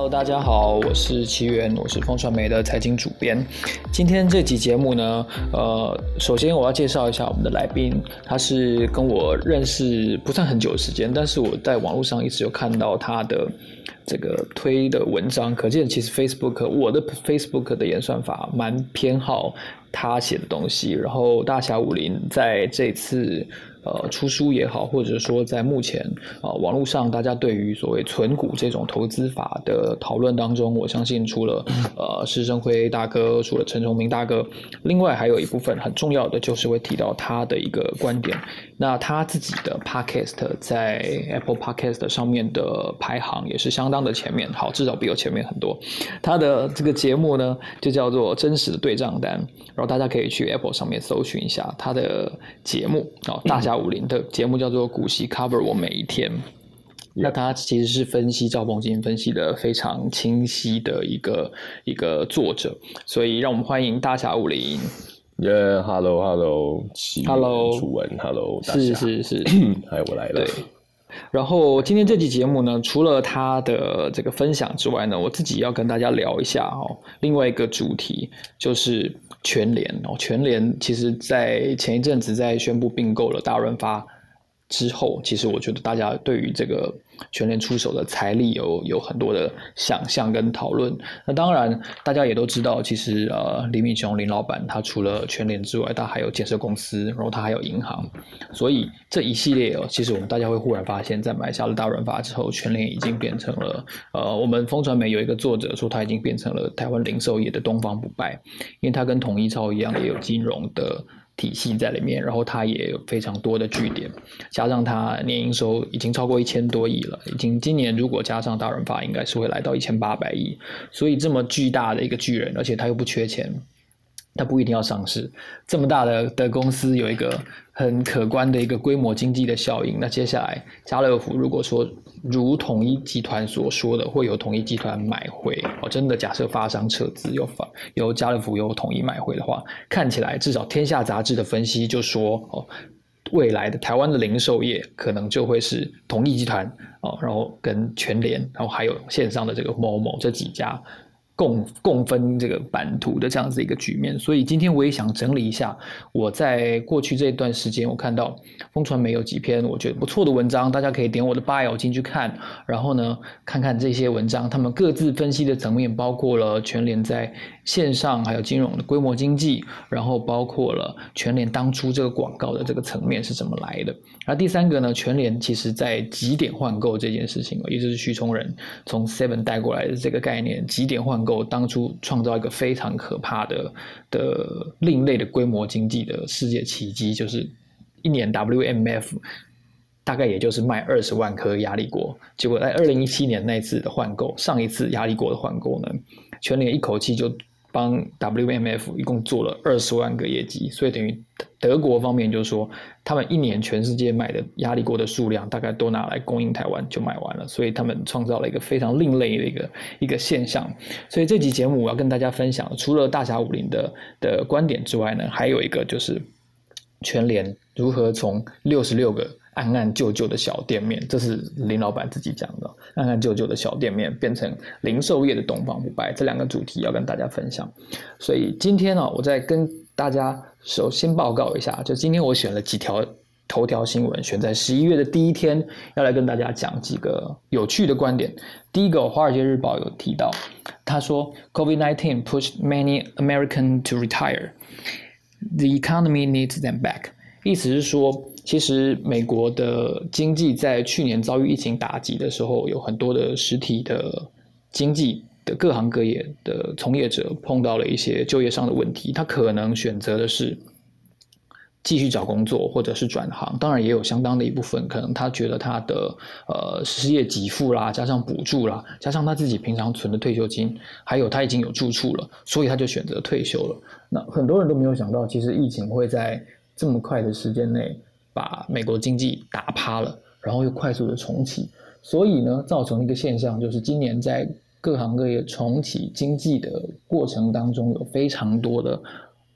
Hello，大家好，我是奇源，我是风传媒的财经主编。今天这集节目呢，呃，首先我要介绍一下我们的来宾，他是跟我认识不算很久的时间，但是我在网络上一直有看到他的这个推的文章，可见其实 Facebook 我的 Facebook 的演算法蛮偏好他写的东西。然后大侠武林在这次。呃，出书也好，或者说在目前啊网络上，大家对于所谓存股这种投资法的讨论当中，我相信除了呃施生辉大哥，除了陈崇明大哥，另外还有一部分很重要的就是会提到他的一个观点。那他自己的 podcast 在 Apple Podcast 上面的排行也是相当的前面，好，至少比我前面很多。他的这个节目呢，就叫做真实的对账单，然后大家可以去 Apple 上面搜寻一下他的节目哦，大侠。武林的节目叫做《股息 Cover》，我每一天。那他其实是分析赵凤金分析的非常清晰的一个一个作者，所以让我们欢迎大侠武林。耶，Hello Hello Hello，楚文 Hello，是是是，嗨，我来了。对。然后今天这期节目呢，除了他的这个分享之外呢，我自己要跟大家聊一下哦，另外一个主题就是。全联哦，全联其实在前一阵子在宣布并购了大润发之后，其实我觉得大家对于这个。全联出手的财力有有很多的想象跟讨论。那当然，大家也都知道，其实呃，李敏雄林老板他除了全联之外，他还有建设公司，然后他还有银行。所以这一系列哦，其实我们大家会忽然发现，在买下了大润发之后，全联已经变成了呃，我们风传媒有一个作者说，他已经变成了台湾零售业的东方不败，因为他跟统一超一样，也有金融的。体系在里面，然后它也有非常多的据点，加上它年营收已经超过一千多亿了，已经今年如果加上大润发，应该是会来到一千八百亿，所以这么巨大的一个巨人，而且他又不缺钱。它不一定要上市，这么大的的公司有一个很可观的一个规模经济的效应。那接下来家乐福如果说如统一集团所说的会有统一集团买回哦，真的假设发商撤资又发由家乐福由统一买回的话，看起来至少天下杂志的分析就说哦，未来的台湾的零售业可能就会是统一集团哦，然后跟全联，然后还有线上的这个某某这几家。共共分这个版图的这样子一个局面，所以今天我也想整理一下我在过去这段时间，我看到风传媒有几篇我觉得不错的文章，大家可以点我的 bio 进去看，然后呢看看这些文章，他们各自分析的层面包括了全联在线上还有金融的规模经济，然后包括了全联当初这个广告的这个层面是怎么来的。然后第三个呢，全联其实在几点换购这件事情，也就是徐崇仁从 Seven 带过来的这个概念，几点换购。当初创造一个非常可怕的的另类的规模经济的世界奇迹，就是一年 WMF 大概也就是卖二十万颗压力锅，结果在二零一七年那次的换购，上一次压力锅的换购呢，全年一口气就。帮 WMF 一共做了二十万个业绩，所以等于德国方面就是说，他们一年全世界买的压力锅的数量大概都拿来供应台湾就买完了，所以他们创造了一个非常另类的一个一个现象。所以这集节目我要跟大家分享，除了大侠武林的的观点之外呢，还有一个就是全联如何从六十六个。暗暗旧旧的小店面，这是林老板自己讲的。暗暗旧旧的小店面变成零售业的东方不败，这两个主题要跟大家分享。所以今天呢，我再跟大家首先报告一下，就今天我选了几条头条新闻，选在十一月的第一天，要来跟大家讲几个有趣的观点。第一个，《华尔街日报》有提到，他说，COVID-19 pushed many American to retire. The economy needs them back. 意思是说。其实，美国的经济在去年遭遇疫情打击的时候，有很多的实体的经济的各行各业的从业者碰到了一些就业上的问题。他可能选择的是继续找工作，或者是转行。当然，也有相当的一部分可能他觉得他的呃失业给付啦，加上补助啦，加上他自己平常存的退休金，还有他已经有住处了，所以他就选择退休了。那很多人都没有想到，其实疫情会在这么快的时间内。把美国经济打趴了，然后又快速的重启，所以呢，造成一个现象，就是今年在各行各业重启经济的过程当中，有非常多的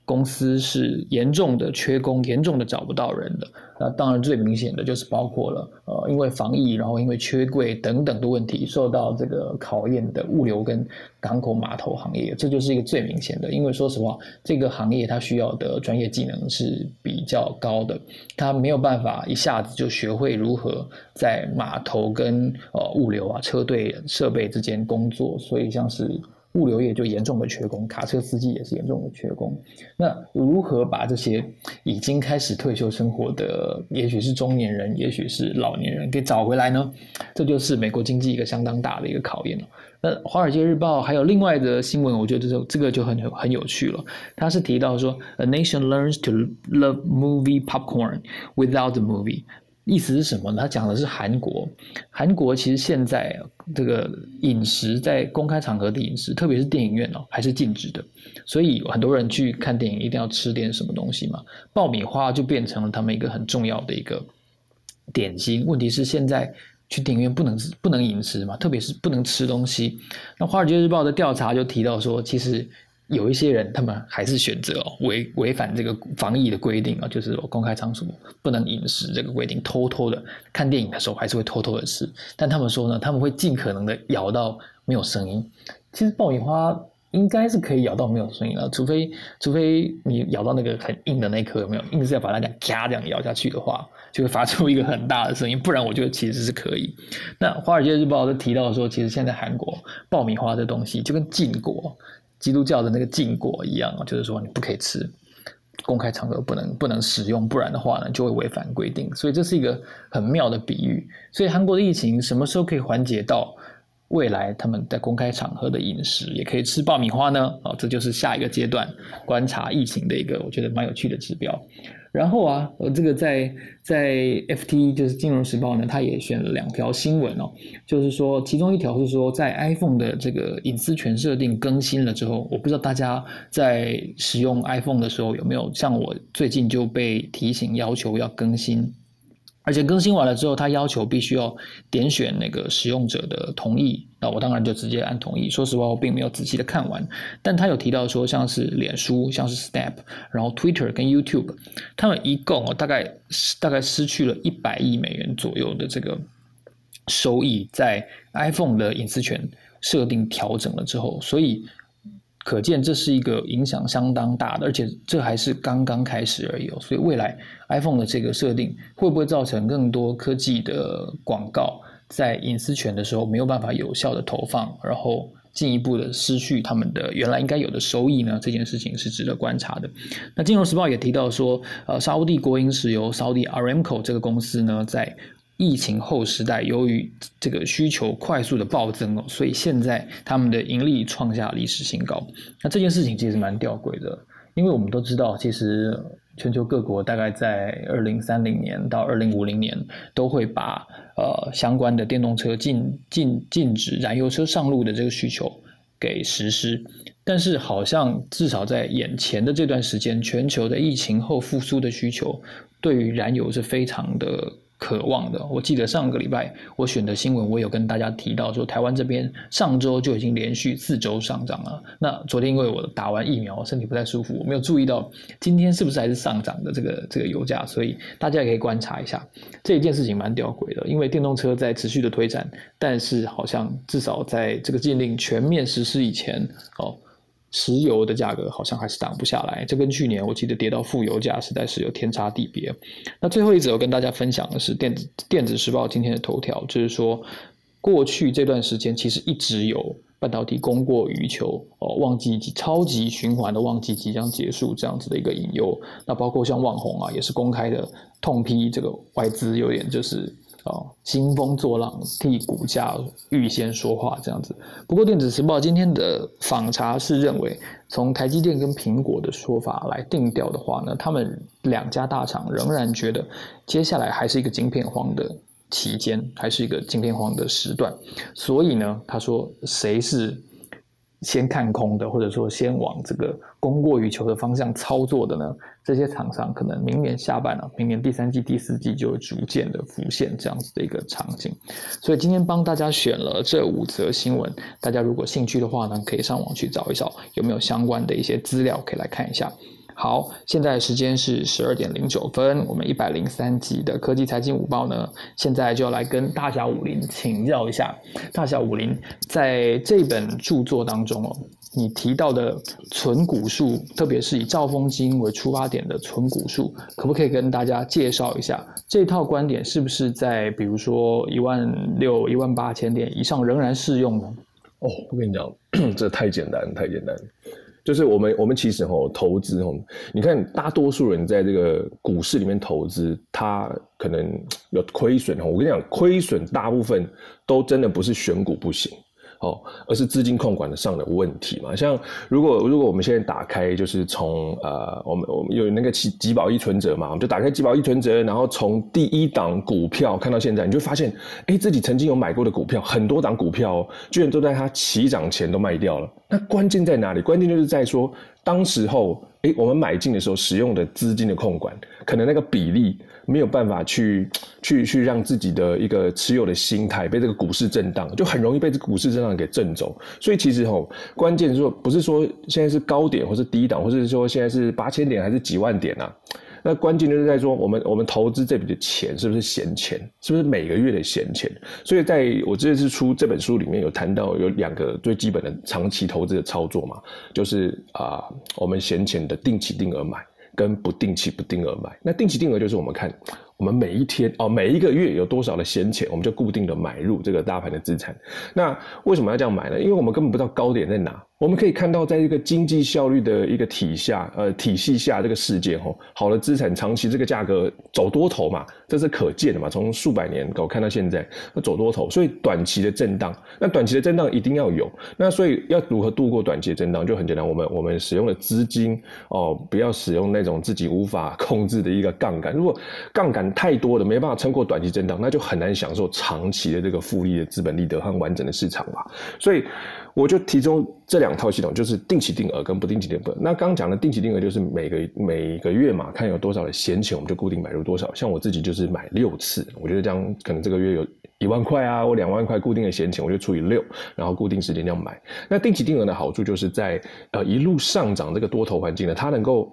公司是严重的缺工，严重的找不到人的。那当然最明显的就是包括了呃，因为防疫，然后因为缺柜等等的问题受到这个考验的物流跟港口码头行业，这就是一个最明显的。因为说实话，这个行业它需要的专业技能是比较高的，它没有办法一下子就学会如何在码头跟呃物流啊车队设备之间工作，所以像是。物流业就严重的缺工，卡车司机也是严重的缺工。那如何把这些已经开始退休生活的，也许是中年人，也许是老年人，给找回来呢？这就是美国经济一个相当大的一个考验了。那《华尔街日报》还有另外的新闻，我觉得这这个就很很有趣了。他是提到说，A nation learns to love movie popcorn without the movie。意思是什么呢？他讲的是韩国，韩国其实现在这个饮食在公开场合的饮食，特别是电影院哦，还是禁止的。所以很多人去看电影一定要吃点什么东西嘛，爆米花就变成了他们一个很重要的一个点心。问题是现在去电影院不能不能饮食嘛，特别是不能吃东西。那《华尔街日报》的调查就提到说，其实。有一些人，他们还是选择违违反这个防疫的规定啊，就是我公开场所不能饮食这个规定，偷偷的看电影的时候还是会偷偷的吃。但他们说呢，他们会尽可能的咬到没有声音。其实爆米花应该是可以咬到没有声音的，除非除非你咬到那个很硬的那颗，有没有？硬是要把它这样咔这样咬下去的话，就会发出一个很大的声音。不然我觉得其实是可以。那《华尔街日报》都提到说，其实现在韩国爆米花这东西就跟禁果。基督教的那个禁果一样，就是说你不可以吃，公开场合不能不能使用，不然的话呢就会违反规定。所以这是一个很妙的比喻。所以韩国的疫情什么时候可以缓解到未来他们在公开场合的饮食也可以吃爆米花呢？啊，这就是下一个阶段观察疫情的一个我觉得蛮有趣的指标。然后啊，呃，这个在在 FT 就是金融时报呢，它也选了两条新闻哦，就是说其中一条是说在 iPhone 的这个隐私权设定更新了之后，我不知道大家在使用 iPhone 的时候有没有像我最近就被提醒要求要更新。而且更新完了之后，他要求必须要点选那个使用者的同意，那我当然就直接按同意。说实话，我并没有仔细的看完，但他有提到说，像是脸书、像是 Snap，然后 Twitter 跟 YouTube，他们一共大概大概失去了一百亿美元左右的这个收益，在 iPhone 的隐私权设定调整了之后，所以。可见这是一个影响相当大的，而且这还是刚刚开始而已哦。所以未来 iPhone 的这个设定会不会造成更多科技的广告在隐私权的时候没有办法有效的投放，然后进一步的失去他们的原来应该有的收益呢？这件事情是值得观察的。那金融时报也提到说，呃，沙地国营石油 Saudi Aramco 这个公司呢，在疫情后时代，由于这个需求快速的暴增哦，所以现在他们的盈利创下历史新高。那这件事情其实蛮吊诡的，因为我们都知道，其实全球各国大概在二零三零年到二零五零年都会把呃相关的电动车禁禁禁止燃油车上路的这个需求给实施，但是好像至少在眼前的这段时间，全球的疫情后复苏的需求对于燃油是非常的。渴望的，我记得上个礼拜我选的新闻，我有跟大家提到说，台湾这边上周就已经连续四周上涨了。那昨天因为我打完疫苗，身体不太舒服，我没有注意到今天是不是还是上涨的这个这个油价，所以大家也可以观察一下这一件事情蛮吊诡的，因为电动车在持续的推展，但是好像至少在这个禁令全面实施以前，哦。石油的价格好像还是挡不下来，这跟去年我记得跌到负油价实在是有天差地别。那最后一则我跟大家分享的是电子电子时报今天的头条，就是说过去这段时间其实一直有半导体供过于求哦，旺季以及超级循环的旺季即将结束这样子的一个隐忧。那包括像旺红啊，也是公开的痛批这个外资有点就是。哦，兴风作浪，替股价预先说话这样子。不过，电子时报今天的访查是认为，从台积电跟苹果的说法来定调的话呢，他们两家大厂仍然觉得接下来还是一个晶片荒的期间，还是一个晶片荒的时段。所以呢，他说谁是？先看空的，或者说先往这个供过于求的方向操作的呢？这些厂商可能明年下半了，明年第三季、第四季就会逐渐的浮现这样子的一个场景。所以今天帮大家选了这五则新闻，大家如果兴趣的话呢，可以上网去找一找有没有相关的一些资料可以来看一下。好，现在时间是十二点零九分，我们一百零三集的科技财经午报呢，现在就要来跟大小武林请教一下。大小武林在这本著作当中哦，你提到的存股数，特别是以兆丰基金为出发点的存股数，可不可以跟大家介绍一下？这套观点是不是在比如说一万六、一万八千点以上仍然适用呢？哦，我跟你讲，这太简单，太简单。就是我们，我们其实吼投资吼，你看大多数人在这个股市里面投资，他可能有亏损吼。我跟你讲，亏损大部分都真的不是选股不行。哦，而是资金控管上的问题嘛。像如果如果我们现在打开，就是从呃，我们我们有那个几几保一存折嘛，我们就打开几保一存折，然后从第一档股票看到现在，你就发现，哎，自己曾经有买过的股票，很多档股票居然都在它起涨前都卖掉了。那关键在哪里？关键就是在说，当时候，哎，我们买进的时候使用的资金的控管，可能那个比例。没有办法去 去去让自己的一个持有的心态被这个股市震荡，就很容易被这个股市震荡给震走。所以其实吼，关键是说不是说现在是高点或是低档，或者是说现在是八千点还是几万点啊？那关键就是在说我们我们投资这笔的钱是不是闲钱，是不是每个月的闲钱？所以在我这次出这本书里面有谈到有两个最基本的长期投资的操作嘛，就是啊我们闲钱的定期定额买。跟不定期不定额买，那定期定额就是我们看我们每一天哦，每一个月有多少的闲钱，我们就固定的买入这个大盘的资产。那为什么要这样买呢？因为我们根本不知道高点在哪。我们可以看到，在一个经济效率的一个体下，呃体系下，这个世界吼，好的资产长期这个价格走多头嘛，这是可见的嘛。从数百年我看到现在，那走多头，所以短期的震荡，那短期的震荡一定要有。那所以要如何度过短期的震荡，就很简单，我们我们使用的资金哦，不要使用那种自己无法控制的一个杠杆。如果杠杆太多的，没办法撑过短期震荡，那就很难享受长期的这个复利的资本利得和完整的市场嘛。所以。我就提供这两套系统，就是定期定额跟不定期定额。那刚刚讲的定期定额就是每个每个月嘛，看有多少的闲钱，我们就固定买入多少。像我自己就是买六次，我觉得这样可能这个月有一万块啊，或两万块固定的闲钱，我就除以六，然后固定时间这样买。那定期定额的好处就是在呃一路上涨这个多头环境呢，它能够。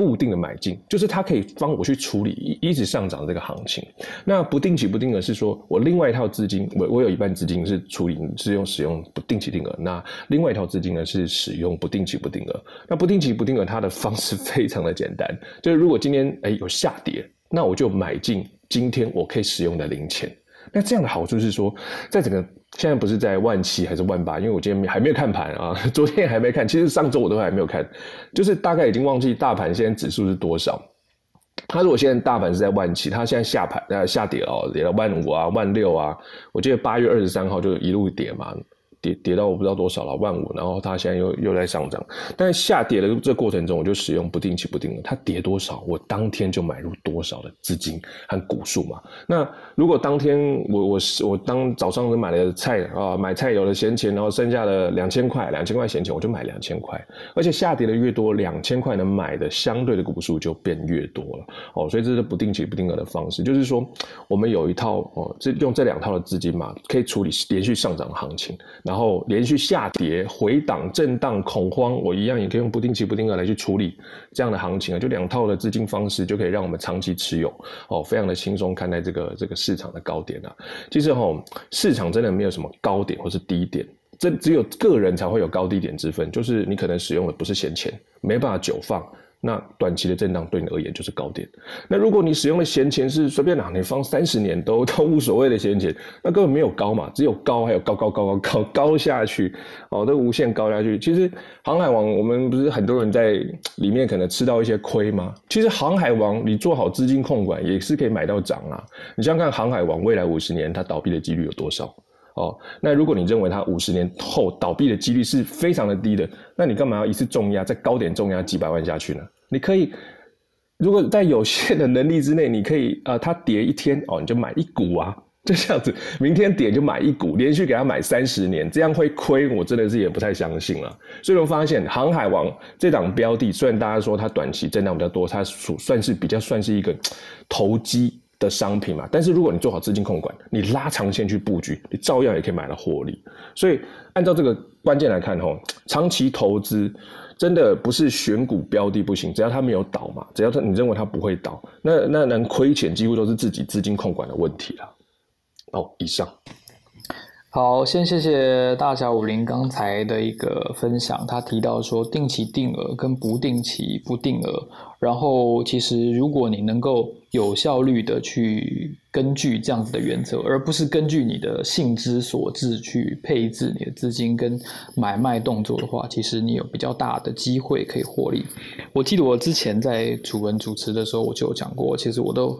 固定的买进，就是它可以帮我去处理一一直上涨这个行情。那不定期不定额是说我另外一套资金，我我有一半资金是处理是用使用不定期定额，那另外一套资金呢是使用不定期不定额。那不定期不定额它的方式非常的简单，就是如果今天哎有下跌，那我就买进今天我可以使用的零钱。那这样的好处是说，在整个现在不是在万七还是万八？因为我今天还没有看盘啊，昨天还没看，其实上周我都还没有看，就是大概已经忘记大盘现在指数是多少。它如果现在大盘是在万七，它现在下盘呃下跌了，跌了万五啊万六啊，我记得八月二十三号就一路跌嘛。跌跌到我不知道多少了万五，然后它现在又又在上涨，但是下跌的这过程中，我就使用不定期不定额，它跌多少，我当天就买入多少的资金和股数嘛。那如果当天我我我当早上买了菜啊，买菜有了闲钱，然后剩下的两千块，两千块闲钱，我就买两千块，而且下跌的越多，两千块能买的相对的股数就变越多了哦。所以这是不定期不定额的方式，就是说我们有一套哦，这用这两套的资金嘛，可以处理连续上涨的行情。然后连续下跌、回档、震荡、恐慌，我一样也可以用不定期不定额来去处理这样的行情啊。就两套的资金方式，就可以让我们长期持有哦，非常的轻松看待这个这个市场的高点啊。其实哈，市场真的没有什么高点或是低点，这只有个人才会有高低点之分。就是你可能使用的不是闲钱，没办法久放。那短期的震荡对你而言就是高点。那如果你使用的闲钱是随便哪，你放三十年都都无所谓的闲钱，那根本没有高嘛，只有高还有高高高高高高下去哦，都无限高下去。其实航海王我们不是很多人在里面可能吃到一些亏吗？其实航海王你做好资金控管也是可以买到涨啊。你想想看航海王未来五十年它倒闭的几率有多少？哦，那如果你认为它五十年后倒闭的几率是非常的低的，那你干嘛要一次重压在高点重压几百万下去呢？你可以，如果在有限的能力之内，你可以呃，它跌一天哦，你就买一股啊，就这样子，明天跌就买一股，连续给它买三十年，这样会亏？我真的是也不太相信了。所以我发现航海王这档标的，虽然大家说它短期震荡比较多，它属算是比较算是一个 投机。的商品嘛，但是如果你做好资金控管，你拉长线去布局，你照样也可以买到获利。所以按照这个关键来看吼，长期投资真的不是选股标的不行，只要它没有倒嘛，只要它你认为它不会倒，那那能亏钱几乎都是自己资金控管的问题了。好，以上。好，先谢谢大侠武林刚才的一个分享。他提到说，定期定额跟不定期不定额。然后，其实如果你能够有效率的去根据这样子的原则，而不是根据你的性之所至去配置你的资金跟买卖动作的话，其实你有比较大的机会可以获利。我记得我之前在主文主持的时候，我就有讲过，其实我都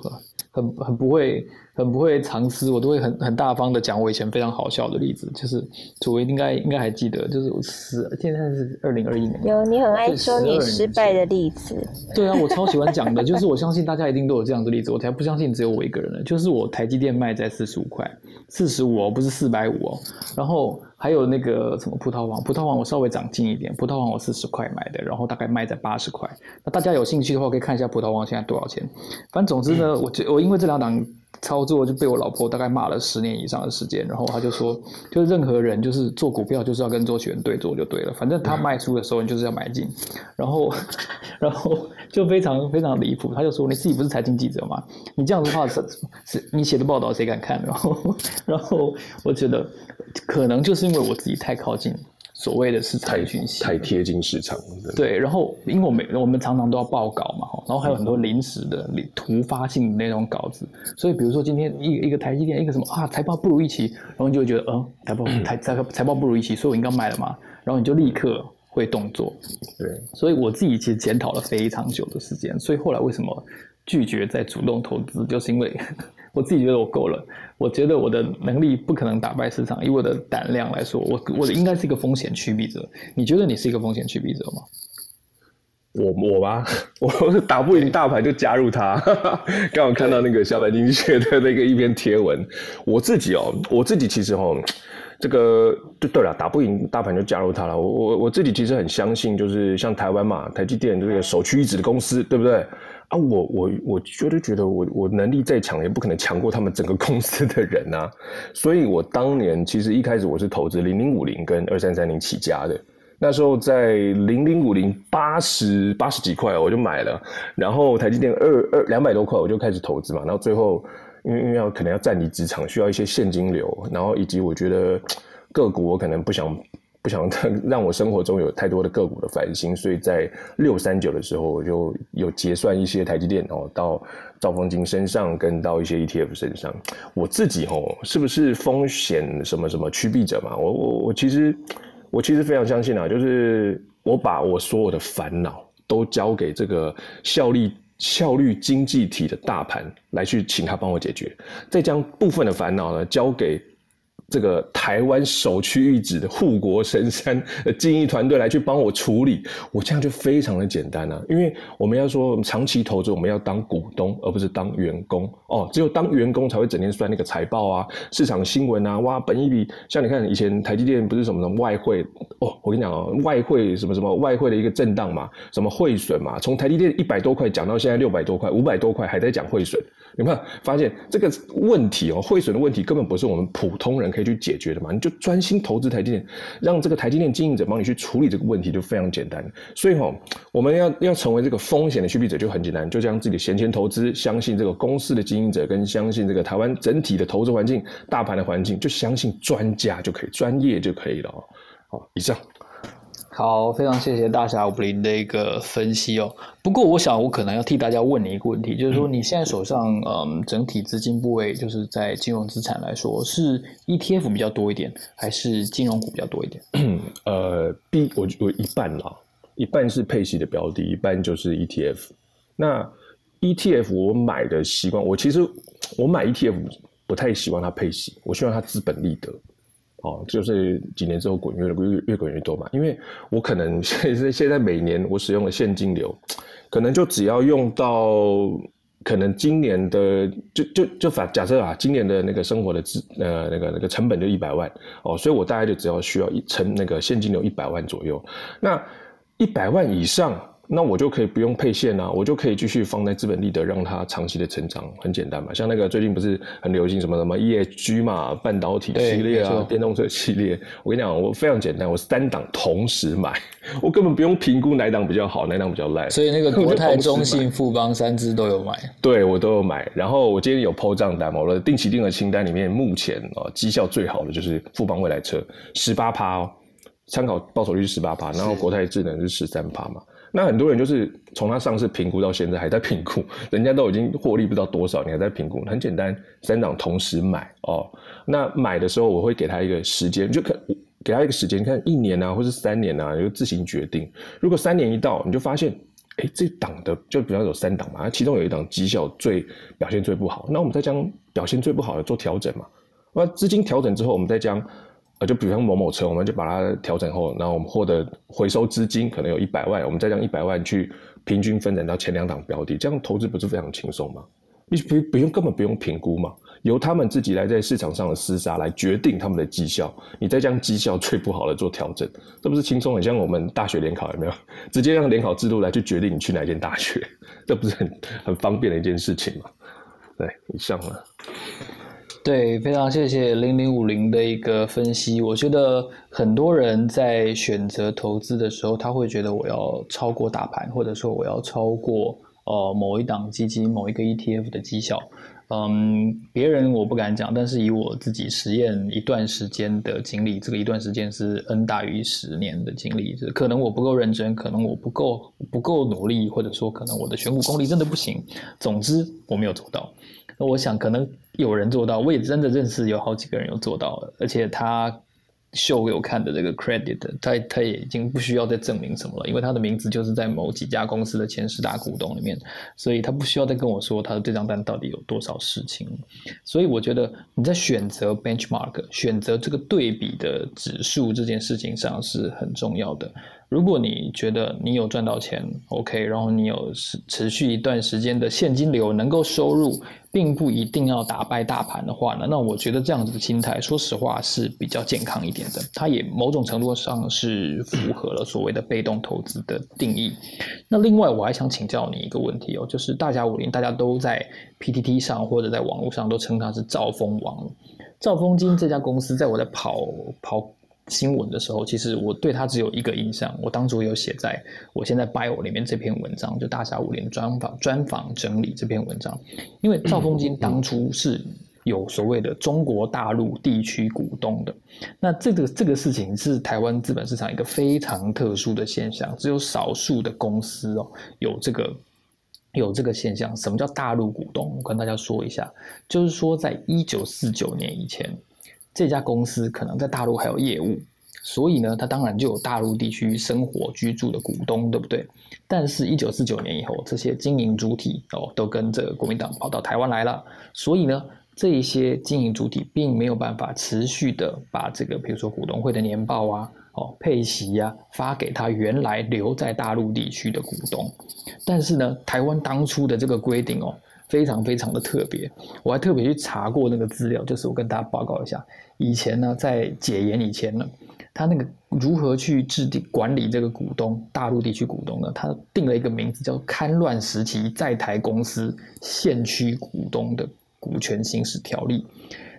很很不会。很不会藏私，我都会很很大方的讲我以前非常好笑的例子，就是主位应该应该还记得，就是我十现在是二零二一年，有你很爱说你失败的例子，对啊，我超喜欢讲的，就是我相信大家一定都有这样的例子，我才不相信只有我一个人呢。就是我台积电卖在四十五块，四十五哦，不是四百五哦，然后还有那个什么葡萄王，葡萄王我稍微长进一点，葡萄王我四十块买的，然后大概卖在八十块，那大家有兴趣的话可以看一下葡萄王现在多少钱，反正总之呢，我我因为这两档。操作就被我老婆大概骂了十年以上的时间，然后他就说，就是任何人就是做股票就是要跟周启源对做就对了，反正他卖出的时候你就是要买进，然后，然后就非常非常离谱，他就说你自己不是财经记者吗？你这样的话是是，你写的报道谁敢看？然后，然后我觉得可能就是因为我自己太靠近。所谓的是太讯息，太贴近市场。对，然后因为我们我们常常都要报稿嘛，然后还有很多临时的、突发性的那种稿子，所以比如说今天一一个台积电一个什么啊，财报不如预期，然后你就会觉得，嗯，财报 财财财报不如预期，所以我应该卖了嘛，然后你就立刻会动作。对，所以我自己其实检讨了非常久的时间，所以后来为什么拒绝再主动投资，就是因为。我自己觉得我够了，我觉得我的能力不可能打败市场。以我的胆量来说，我我应该是一个风险趋避者。你觉得你是一个风险趋避者吗？我我吧，我打不赢大盘就加入它。刚好看到那个小白经济学的那个一篇贴文，我自己哦，我自己其实哦，这个就对了，打不赢大盘就加入它了。我我我自己其实很相信，就是像台湾嘛，台积电这个首屈一指的公司，对不对？啊，我我我觉得觉得我我能力再强，也不可能强过他们整个公司的人啊。所以，我当年其实一开始我是投资零零五零跟二三三零起家的。那时候在零零五零八十八十几块我就买了，然后台积电二二两百多块我就开始投资嘛。然后最后因为因为要可能要占离职场，需要一些现金流，然后以及我觉得个股我可能不想。不想 让我生活中有太多的个股的烦心，所以在六三九的时候，我就有结算一些台积电哦，到兆丰金身上，跟到一些 ETF 身上。我自己哦，是不是风险什么什么趋避者嘛？我我我其实我其实非常相信啊，就是我把我所有的烦恼都交给这个效率效率经济体的大盘来去请他帮我解决，再将部分的烦恼呢交给。这个台湾首屈一指的护国神山的 精英团队来去帮我处理，我这样就非常的简单啊！因为我们要说长期投资，我们要当股东，而不是当员工哦。只有当员工才会整天算那个财报啊、市场新闻啊，哇，本一笔像你看以前台积电不是什么什么外汇哦，我跟你讲哦，外汇什么什么外汇的一个震荡嘛，什么汇损嘛，从台积电一百多块讲到现在六百多块、五百多块，还在讲汇损。有没有发现这个问题哦？汇损的问题根本不是我们普通人可以去解决的嘛？你就专心投资台积电，让这个台积电经营者帮你去处理这个问题，就非常简单。所以哈，我们要要成为这个风险的趋避者就很简单，就将自己的闲钱投资，相信这个公司的经营者，跟相信这个台湾整体的投资环境、大盘的环境，就相信专家就可以，专业就可以了哦。好，以上。好，非常谢谢大侠武林的一个分析哦。不过，我想我可能要替大家问你一个问题，就是说你现在手上嗯整体资金部位，就是在金融资产来说，是 ETF 比较多一点，还是金融股比较多一点？呃，B 我我一半啦，一半是配息的标的，一半就是 ETF。那 ETF 我买的习惯，我其实我买 ETF 不太喜欢它配息，我希望它资本利得。哦，就是几年之后滚越越越滚越多嘛，因为我可能现在现在每年我使用的现金流，可能就只要用到可能今年的就就就反假设啊，今年的那个生活的资呃那个那个成本就一百万哦，所以我大概就只要需要一成那个现金流一百万左右，那一百万以上那我就可以不用配线啊，我就可以继续放在资本利得，让它长期的成长，很简单嘛。像那个最近不是很流行什么什么 ESG 嘛，半导体系列啊，电动车系列。我跟你讲，我非常简单，我三档同时买，我根本不用评估哪档比较好，哪档比较烂。所以那个 国泰、中信、富邦三支都有买，对我都有买。然后我今天有抛账单嘛，我的定期定额清单里面，目前啊绩效最好的就是富邦未来车，十八趴哦，参考报酬率是十八趴，然后国泰智能是十三趴嘛。那很多人就是从它上市评估到现在还在评估，人家都已经获利不知道多少，你还在评估？很简单，三档同时买哦。那买的时候我会给他一个时间，就看给他一个时间，看一年啊，或是三年啊，你就自行决定。如果三年一到，你就发现，哎，这档的就比方有三档嘛，其中有一档绩效最表现最不好，那我们再将表现最不好的做调整嘛。那资金调整之后，我们再将。啊，就比方某某车，我们就把它调整后，然后我们获得回收资金可能有一百万，我们再将一百万去平均分成到前两档标的，这样投资不是非常轻松吗？你不不用根本不用评估嘛，由他们自己来在市场上的厮杀来决定他们的绩效，你再将绩效最不好的做调整，这不是轻松？很像我们大学联考有没有？直接让联考制度来去决定你去哪间大学，这不是很很方便的一件事情吗？对，以上了。对，非常谢谢零零五零的一个分析。我觉得很多人在选择投资的时候，他会觉得我要超过大盘，或者说我要超过呃某一档基金、某一个 ETF 的绩效。嗯，别人我不敢讲，但是以我自己实验一段时间的经历，这个一段时间是 N 大于十年的经历。可能我不够认真，可能我不够不够努力，或者说可能我的选股功力真的不行。总之，我没有做到。那我想，可能有人做到，我也真的认识有好几个人有做到，而且他秀给我看的这个 credit，他他也已经不需要再证明什么了，因为他的名字就是在某几家公司的前十大股东里面，所以他不需要再跟我说他的这张单到底有多少事情。所以我觉得你在选择 benchmark，选择这个对比的指数这件事情上是很重要的。如果你觉得你有赚到钱，OK，然后你有持持续一段时间的现金流能够收入，并不一定要打败大盘的话呢，那我觉得这样子的心态，说实话是比较健康一点的。它也某种程度上是符合了所谓的被动投资的定义。那另外我还想请教你一个问题哦，就是大家五零大家都在 PTT 上或者在网络上都称它是兆丰王，兆丰金这家公司，在我的跑跑。新闻的时候，其实我对他只有一个印象。我当初有写在我现在 bio 里面这篇文章，就大侠武林专访专访整理这篇文章。因为赵丰金当初是有所谓的中国大陆地区股东的，那这个这个事情是台湾资本市场一个非常特殊的现象，只有少数的公司哦有这个有这个现象。什么叫大陆股东？我跟大家说一下，就是说在一九四九年以前。这家公司可能在大陆还有业务，所以呢，它当然就有大陆地区生活居住的股东，对不对？但是，一九四九年以后，这些经营主体哦，都跟着国民党跑到台湾来了，所以呢，这一些经营主体并没有办法持续的把这个，比如说股东会的年报啊，哦，配息呀，发给他原来留在大陆地区的股东。但是呢，台湾当初的这个规定哦。非常非常的特别，我还特别去查过那个资料，就是我跟大家报告一下，以前呢，在解严以前呢，他那个如何去制定管理这个股东，大陆地区股东呢？他定了一个名字叫“戡乱时期在台公司县区股东的股权行使条例”。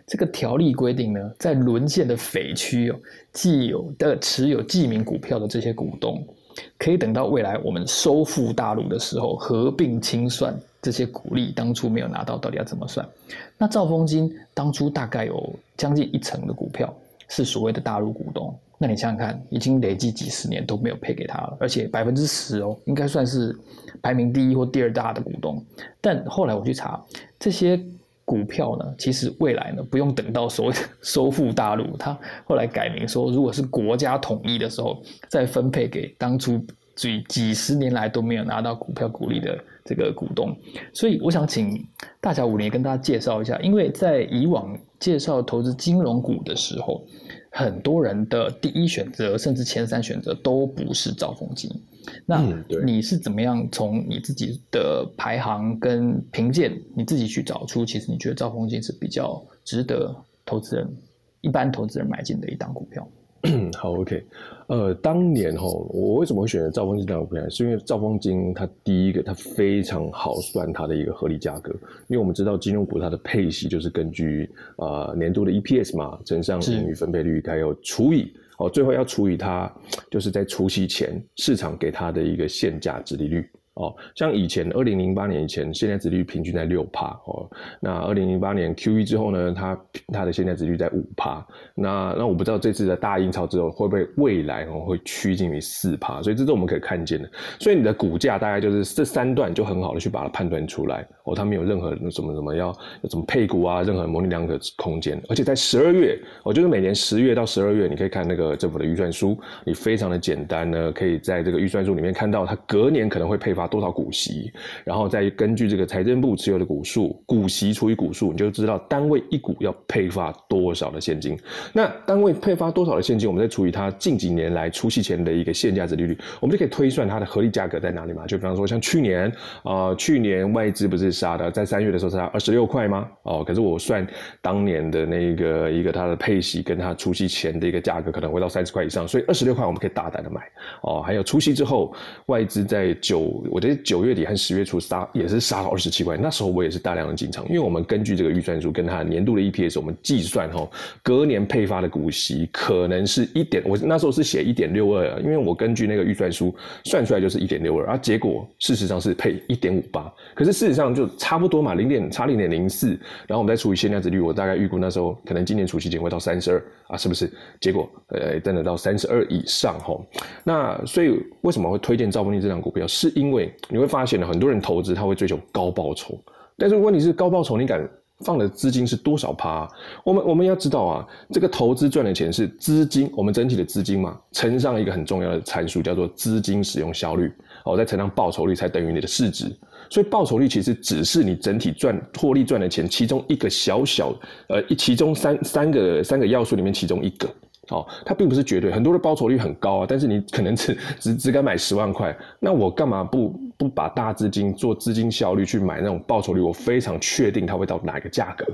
这个条例规定呢，在沦陷的匪区哦，既有的持有记名股票的这些股东，可以等到未来我们收复大陆的时候合并清算。这些股利当初没有拿到，到底要怎么算？那兆丰金当初大概有将近一成的股票是所谓的大陆股东，那你想想看，已经累计几十年都没有配给他了，而且百分之十哦，应该算是排名第一或第二大的股东。但后来我去查，这些股票呢，其实未来呢不用等到所谓的 收复大陆，他后来改名说，如果是国家统一的时候，再分配给当初几几十年来都没有拿到股票股利的。这个股东，所以我想请大小五年跟大家介绍一下，因为在以往介绍投资金融股的时候，很多人的第一选择甚至前三选择都不是兆丰金。那你是怎么样从你自己的排行跟评鉴，你自己去找出，其实你觉得兆丰金是比较值得投资人一般投资人买进的一档股票？好，OK，呃，当年哈，我为什么会选择兆丰金这档股票？是因为兆丰金它第一个它非常好算它的一个合理价格，因为我们知道金融股它的配息就是根据呃年度的 EPS 嘛，乘上盈余分配率，还有除以哦，最后要除以它就是在除息前市场给它的一个现价值利率。哦，像以前二零零八年以前，现在值率平均在六帕哦。那二零零八年 Q E 之后呢，它它的现在值率在五帕。那那我不知道这次的大印钞之后会不会未来哦会趋近于四帕，所以这是我们可以看见的。所以你的股价大概就是这三段就很好的去把它判断出来哦，它没有任何什么什么要怎么配股啊，任何模棱两可空间。而且在十二月，我就是每年十月到十二月，你可以看那个政府的预算书，你非常的简单呢，可以在这个预算书里面看到它隔年可能会配发。多少股息，然后再根据这个财政部持有的股数，股息除以股数，你就知道单位一股要配发多少的现金。那单位配发多少的现金，我们再除以它近几年来除息前的一个现价值利率，我们就可以推算它的合理价格在哪里嘛？就比方说像去年啊，去年外资不是杀的，在三月的时候杀二十六块吗？哦，可是我算当年的那个一个它的配息跟它除息前的一个价格可能会到三十块以上，所以二十六块我们可以大胆的买哦。还有除息之后，外资在九。我觉得九月底和十月初杀也是杀了二十七块，那时候我也是大量的进场，因为我们根据这个预算书跟它年度的 EPS，我们计算哈，隔年配发的股息可能是一点，我那时候是写一点六二，因为我根据那个预算书算出来就是一点六二，而结果事实上是配一点五八，可是事实上就差不多嘛，零点差零点零四，然后我们再除以现价值率，我大概预估那时候可能今年除息前会到三十二啊，是不是？结果呃真的到三十二以上哈，那所以为什么会推荐兆丰金这张股票，是因为你会发现呢，很多人投资他会追求高报酬，但是问题是高报酬，你敢放的资金是多少趴？我们我们要知道啊，这个投资赚的钱是资金，我们整体的资金嘛，乘上一个很重要的参数叫做资金使用效率，哦，再乘上报酬率才等于你的市值。所以报酬率其实只是你整体赚获利赚的钱其中一个小小呃一其中三三个三个要素里面其中一个。哦，它并不是绝对，很多的报酬率很高啊，但是你可能只只只敢买十万块，那我干嘛不不把大资金做资金效率去买那种报酬率？我非常确定它会到哪一个价格，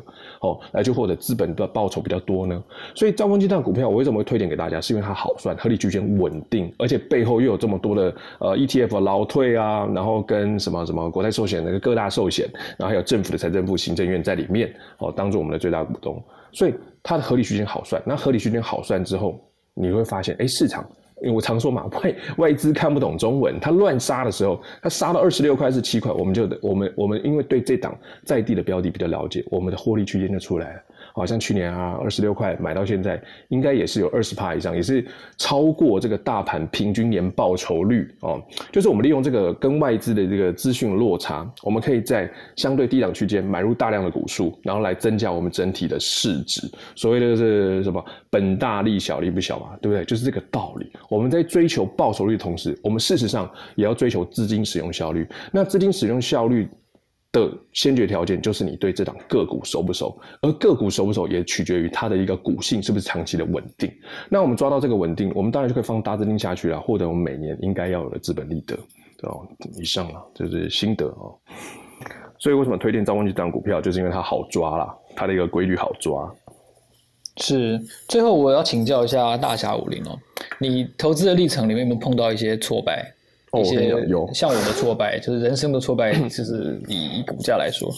哦，来就获得资本的报酬比较多呢？所以兆丰金这股票我为什么会推荐给大家？是因为它好算，合理区间稳定，而且背后又有这么多的呃 ETF 劳退啊，然后跟什么什么国泰寿险那个各大寿险，然后还有政府的财政部行政院在里面，哦，当做我们的最大股东。所以它的合理区间好算，那合理区间好算之后，你会发现，哎，市场，因为我常说嘛，外外资看不懂中文，它乱杀的时候，它杀到二十六块是七块，我们就我们我们因为对这档在地的标的比较了解，我们的获利区间就出来了。好像去年啊，二十六块买到现在，应该也是有二十帕以上，也是超过这个大盘平均年报酬率哦。就是我们利用这个跟外资的这个资讯落差，我们可以在相对低档区间买入大量的股数，然后来增加我们整体的市值。所谓的是什么？本大利小，利不小嘛，对不对？就是这个道理。我们在追求报酬率的同时，我们事实上也要追求资金使用效率。那资金使用效率。的先决条件就是你对这档个股熟不熟，而个股熟不熟也取决于它的一个股性是不是长期的稳定。那我们抓到这个稳定，我们当然就可以放大资金下去了，获得我们每年应该要有的资本利得。哦，以上啊，就是心得哦。所以为什么推荐兆丰金这档股票，就是因为它好抓啦，它的一个规律好抓。是，最后我要请教一下大侠武林哦，你投资的历程里面有没有碰到一些挫败？一些有像我的挫败，就是人生的挫败，就是以股价来说，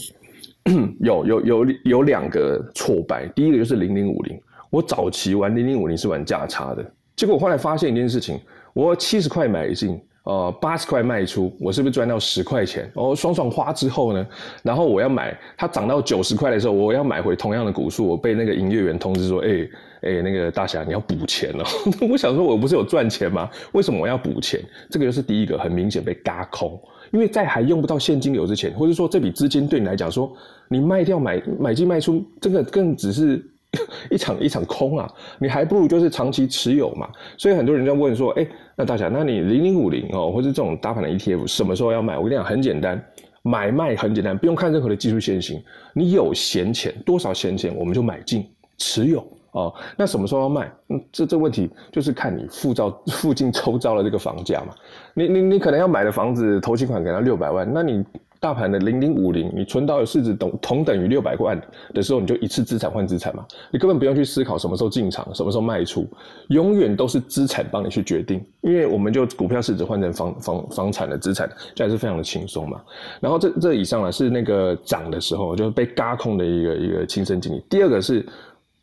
有有有有两个挫败。第一个就是零零五零，我早期玩零零五零是玩价差的，结果我后来发现一件事情，我七十块买进。呃，八十块卖出，我是不是赚到十块钱？哦，爽爽花之后呢，然后我要买，它涨到九十块的时候，我要买回同样的股数，我被那个营业员通知说，哎哎，那个大侠你要补钱了。我想说，我不是有赚钱吗？为什么我要补钱？这个就是第一个，很明显被嘎空，因为在还用不到现金流之前，或者说这笔资金对你来讲说，你卖掉买买进卖出，这个更只是。一场一场空啊！你还不如就是长期持有嘛。所以很多人在问说：“哎，那大侠，那你零零五零哦，或者这种大盘的 ETF 什么时候要买？”我跟你讲，很简单，买卖很简单，不用看任何的技术线型。你有闲钱，多少闲钱我们就买进持有哦。那什么时候要卖？嗯，这这问题就是看你附照 附近抽招的这个房价嘛。你你你可能要买的房子头期款给他六百万，那你。大盘的零零五零，你存到的市值等同等于六百万的时候，你就一次资产换资产嘛，你根本不用去思考什么时候进场，什么时候卖出，永远都是资产帮你去决定。因为我们就股票市值换成房房房产的资产，这还是非常的轻松嘛。然后这这以上呢是那个涨的时候就是被嘎空的一个一个亲身经历。第二个是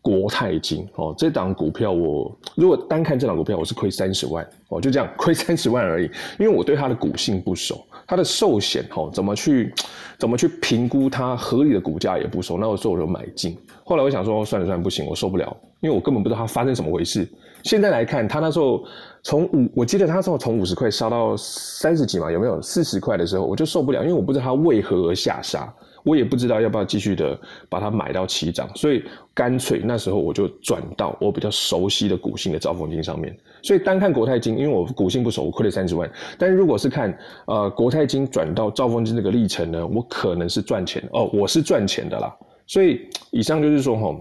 国泰金哦，这档股票我如果单看这档股票，我是亏三十万哦，就这样 亏三十万而已，因为我对它的股性不熟。它的寿险哦怎么去怎么去评估它合理的股价也不熟，那个时候我就买进。后来我想说算了算了不行，我受不了，因为我根本不知道它发生什么回事。现在来看，它那时候从五，我记得它那时候从五十块杀到三十几嘛，有没有四十块的时候我就受不了，因为我不知道它为何而下杀。我也不知道要不要继续的把它买到起涨，所以干脆那时候我就转到我比较熟悉的股性的兆丰金上面。所以单看国泰金，因为我股性不熟，我亏了三十万。但是如果是看呃国泰金转到兆丰金这个历程呢，我可能是赚钱哦，我是赚钱的啦。所以以上就是说哈，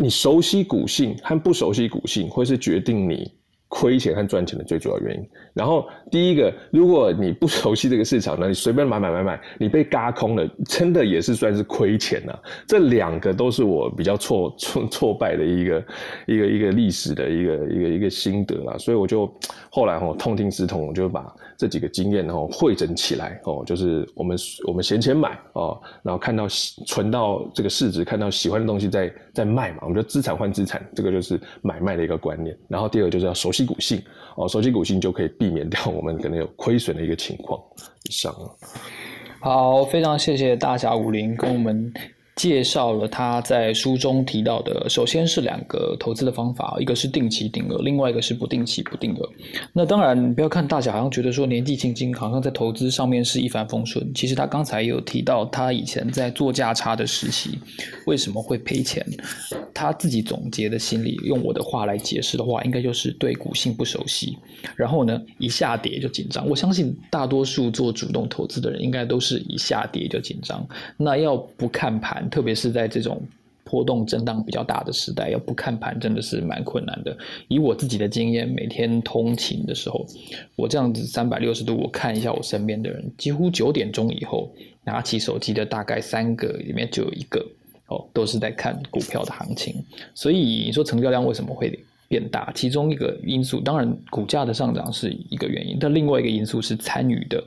你熟悉股性和不熟悉股性，会是决定你。亏钱和赚钱的最主要原因。然后第一个，如果你不熟悉这个市场呢，你随便买买买买，你被嘎空了，真的也是算是亏钱呐。这两个都是我比较挫挫挫败的一个一个一个历史的一个一个一个心得啊。所以我就后来哦痛定思痛，我就把这几个经验然后汇整起来哦，就是我们我们闲钱买哦，然后看到存到这个市值，看到喜欢的东西在在卖嘛，我们就资产换资产，这个就是买卖的一个观念。然后第二就是要熟悉。股性哦，熟悉股性就可以避免掉我们可能有亏损的一个情况。以上，好，非常谢谢大侠武林跟我们。介绍了他在书中提到的，首先是两个投资的方法，一个是定期定额，另外一个是不定期不定额。那当然，不要看大小好像觉得说年纪轻轻，好像在投资上面是一帆风顺。其实他刚才有提到，他以前在做价差的时期，为什么会赔钱？他自己总结的心理，用我的话来解释的话，应该就是对股性不熟悉，然后呢一下跌就紧张。我相信大多数做主动投资的人，应该都是一下跌就紧张。那要不看盘？特别是在这种波动震荡比较大的时代，要不看盘真的是蛮困难的。以我自己的经验，每天通勤的时候，我这样子三百六十度，我看一下我身边的人，几乎九点钟以后拿起手机的大概三个里面就有一个哦，都是在看股票的行情。所以你说成交量为什么会变大？其中一个因素，当然股价的上涨是一个原因，但另外一个因素是参与的。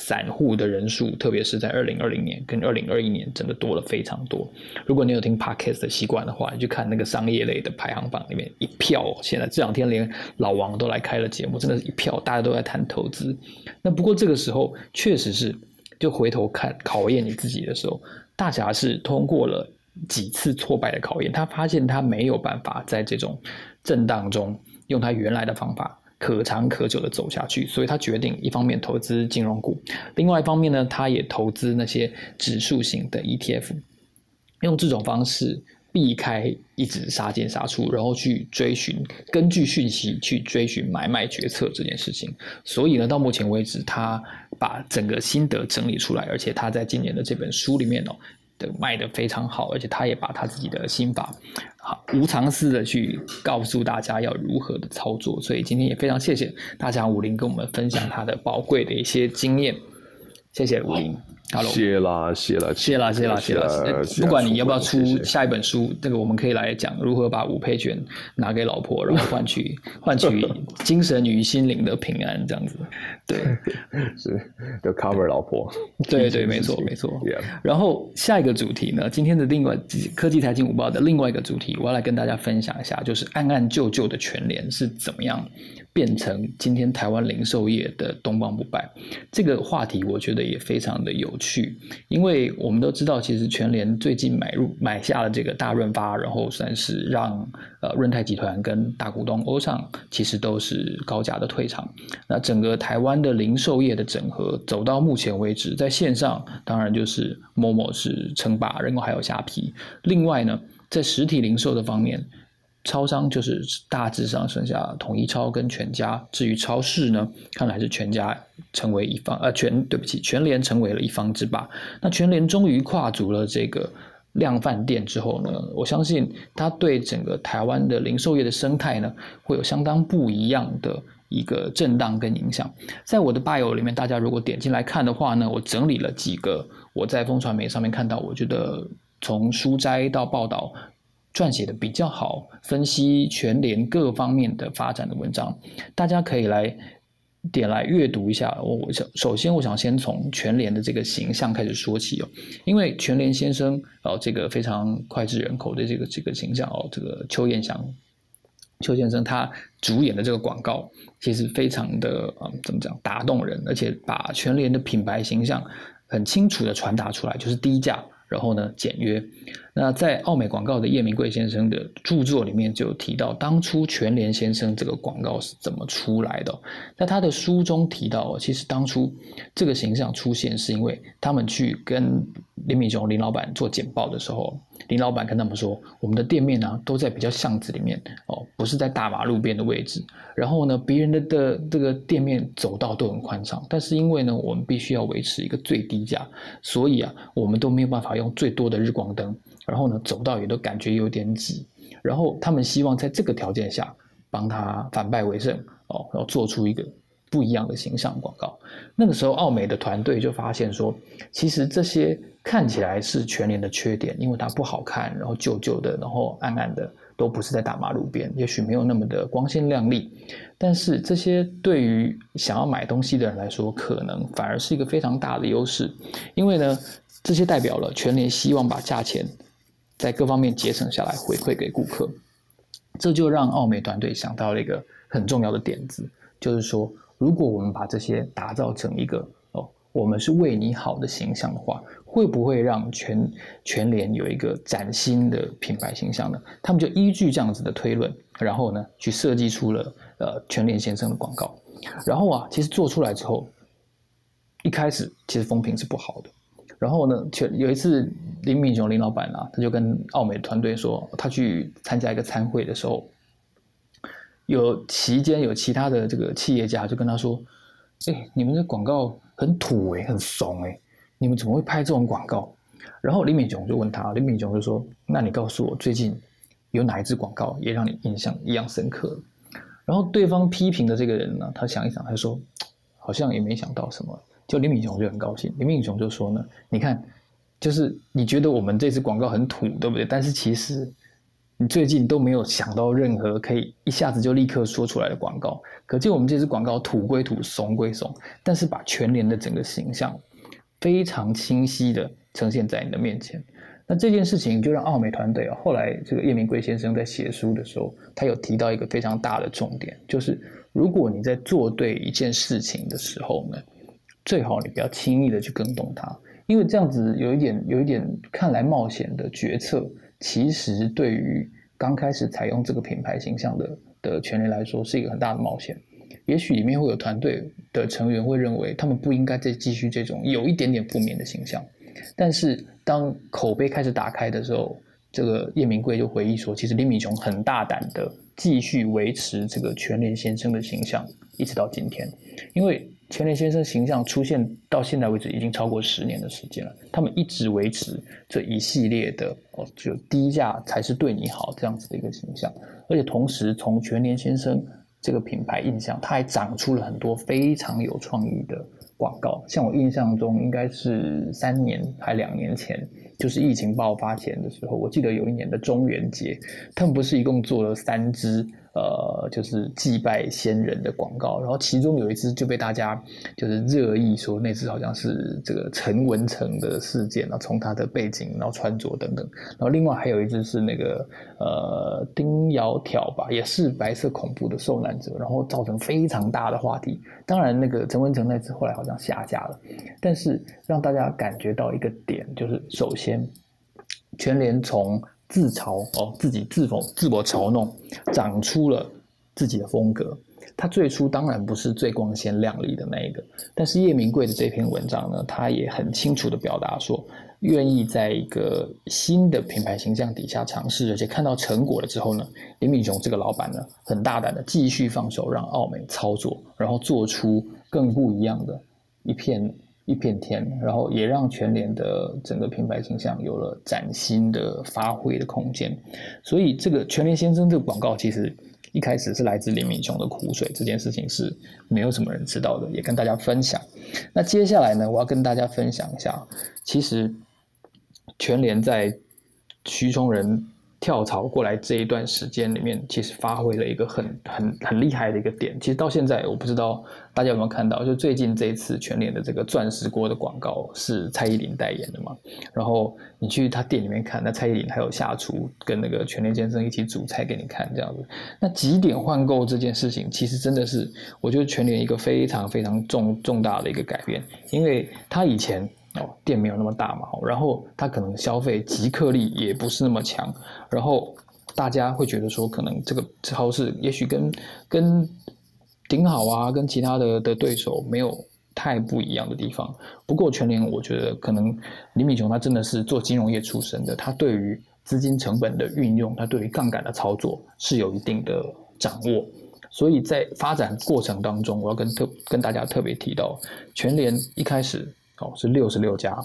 散户的人数，特别是在二零二零年跟二零二一年，真的多了非常多。如果你有听 podcast 的习惯的话，你就看那个商业类的排行榜里面一票。现在这两天连老王都来开了节目，真的是一票，大家都在谈投资。那不过这个时候确实是，就回头看考验你自己的时候，大侠是通过了几次挫败的考验，他发现他没有办法在这种震荡中用他原来的方法。可长可久的走下去，所以他决定一方面投资金融股，另外一方面呢，他也投资那些指数型的 ETF，用这种方式避开一直杀进杀出，然后去追寻根据讯息去追寻买卖决策这件事情。所以呢，到目前为止，他把整个心得整理出来，而且他在今年的这本书里面哦。卖的非常好，而且他也把他自己的心法，好无偿式的去告诉大家要如何的操作，所以今天也非常谢谢大家武林跟我们分享他的宝贵的一些经验，谢谢武林。谢啦，谢啦，谢啦，谢啦，谢啦。不管你要不要出下一本书，这个我们可以来讲如何把五配券拿给老婆，然后换取 换取精神与心灵的平安，这样子。对，是就 cover 老婆。对对，没错没错。然后下一个主题呢，今天的另外科技财经五报的另外一个主题，我要来跟大家分享一下，就是暗暗旧旧的全联是怎么样。变成今天台湾零售业的东方不败，这个话题我觉得也非常的有趣，因为我们都知道，其实全联最近买入买下了这个大润发，然后算是让呃润泰集团跟大股东欧尚其实都是高价的退场。那整个台湾的零售业的整合走到目前为止，在线上当然就是某某是称霸，然后还有虾皮。另外呢，在实体零售的方面。超商就是大致上剩下统一超跟全家，至于超市呢，看来是全家成为一方，呃，全对不起，全联成为了一方之霸。那全联终于跨足了这个量贩店之后呢，我相信它对整个台湾的零售业的生态呢，会有相当不一样的一个震荡跟影响。在我的 bio 里面，大家如果点进来看的话呢，我整理了几个我在风传媒上面看到，我觉得从书摘到报道撰写的比较好，分析全联各方面的发展的文章，大家可以来。点来阅读一下，我想首先我想先从全联的这个形象开始说起哦，因为全联先生哦，这个非常脍炙人口的这个这个形象哦，这个邱彦祥邱先生他主演的这个广告其实非常的啊怎么讲打动人，而且把全联的品牌形象很清楚的传达出来，就是低价。然后呢，简约。那在奥美广告的叶明贵先生的著作里面就提到，当初全联先生这个广告是怎么出来的。在他的书中提到，其实当初这个形象出现是因为他们去跟林敏雄林老板做简报的时候。林老板跟他们说：“我们的店面呢，都在比较巷子里面哦，不是在大马路边的位置。然后呢，别人的的这个店面走道都很宽敞，但是因为呢，我们必须要维持一个最低价，所以啊，我们都没有办法用最多的日光灯。然后呢，走道也都感觉有点挤。然后他们希望在这个条件下帮他反败为胜哦，然后做出一个不一样的形象广告。那个时候，奥美的团队就发现说，其实这些。”看起来是全联的缺点，因为它不好看，然后旧旧的，然后暗暗的，都不是在大马路边，也许没有那么的光鲜亮丽。但是这些对于想要买东西的人来说，可能反而是一个非常大的优势，因为呢，这些代表了全联希望把价钱在各方面节省下来，回馈给顾客。这就让奥美团队想到了一个很重要的点子，就是说，如果我们把这些打造成一个哦，我们是为你好的形象的话。会不会让全全联有一个崭新的品牌形象呢？他们就依据这样子的推论，然后呢，去设计出了呃全联先生的广告。然后啊，其实做出来之后，一开始其实风评是不好的。然后呢，全有一次林敏雄林老板啊，他就跟奥美团队说，他去参加一个参会的时候，有期间有其他的这个企业家就跟他说：“哎，你们的广告很土哎，很怂哎。”你们怎么会拍这种广告？然后林敏雄就问他，林敏雄就说：“那你告诉我，最近有哪一支广告也让你印象一样深刻？”然后对方批评的这个人呢，他想一想，他说：“好像也没想到什么。”就林敏雄就很高兴，林敏雄就说呢：“你看，就是你觉得我们这支广告很土，对不对？但是其实你最近都没有想到任何可以一下子就立刻说出来的广告。可见我们这支广告土归土，怂归怂，但是把全联的整个形象。”非常清晰的呈现在你的面前，那这件事情就让奥美团队啊，后来这个叶明贵先生在写书的时候，他有提到一个非常大的重点，就是如果你在做对一件事情的时候呢，最好你不要轻易的去跟动它，因为这样子有一点有一点看来冒险的决策，其实对于刚开始采用这个品牌形象的的权利来说，是一个很大的冒险。也许里面会有团队的成员会认为，他们不应该再继续这种有一点点负面的形象。但是当口碑开始打开的时候，这个叶明贵就回忆说，其实林敏雄很大胆的继续维持这个全联先生的形象，一直到今天。因为全联先生形象出现到现在为止已经超过十年的时间了，他们一直维持这一系列的哦，就低价才是对你好这样子的一个形象，而且同时从全联先生。这个品牌印象，它还长出了很多非常有创意的广告。像我印象中，应该是三年还两年前，就是疫情爆发前的时候，我记得有一年的中元节，他们不是一共做了三支。呃，就是祭拜先人的广告，然后其中有一支就被大家就是热议说那支好像是这个陈文成的事件啊，从他的背景、然后穿着等等，然后另外还有一支是那个呃丁窈窕吧，也是白色恐怖的受难者，然后造成非常大的话题。当然，那个陈文成那支后来好像下架了，但是让大家感觉到一个点，就是首先全联从。自嘲哦，自己自讽、自我嘲弄，长出了自己的风格。他最初当然不是最光鲜亮丽的那一个，但是叶明贵的这篇文章呢，他也很清楚的表达说，愿意在一个新的品牌形象底下尝试，而且看到成果了之后呢，林敏雄这个老板呢，很大胆的继续放手让奥美操作，然后做出更不一样的一片。一片天，然后也让全联的整个品牌形象有了崭新的发挥的空间。所以这个全联先生这个广告其实一开始是来自林敏雄的苦水，这件事情是没有什么人知道的，也跟大家分享。那接下来呢，我要跟大家分享一下，其实全联在徐崇仁。跳槽过来这一段时间里面，其实发挥了一个很很很厉害的一个点。其实到现在，我不知道大家有没有看到，就最近这一次全联的这个钻石锅的广告是蔡依林代言的嘛？然后你去他店里面看，那蔡依林还有下厨跟那个全联先生一起煮菜给你看，这样子。那几点换购这件事情，其实真的是我觉得全联一个非常非常重重大的一个改变，因为他以前。哦，店没有那么大嘛，然后他可能消费即刻力也不是那么强，然后大家会觉得说，可能这个超市也许跟跟顶好啊，跟其他的的对手没有太不一样的地方。不过全联，我觉得可能李敏雄他真的是做金融业出身的，他对于资金成本的运用，他对于杠杆的操作是有一定的掌握，所以在发展过程当中，我要跟特跟大家特别提到，全联一开始。哦，是六十六家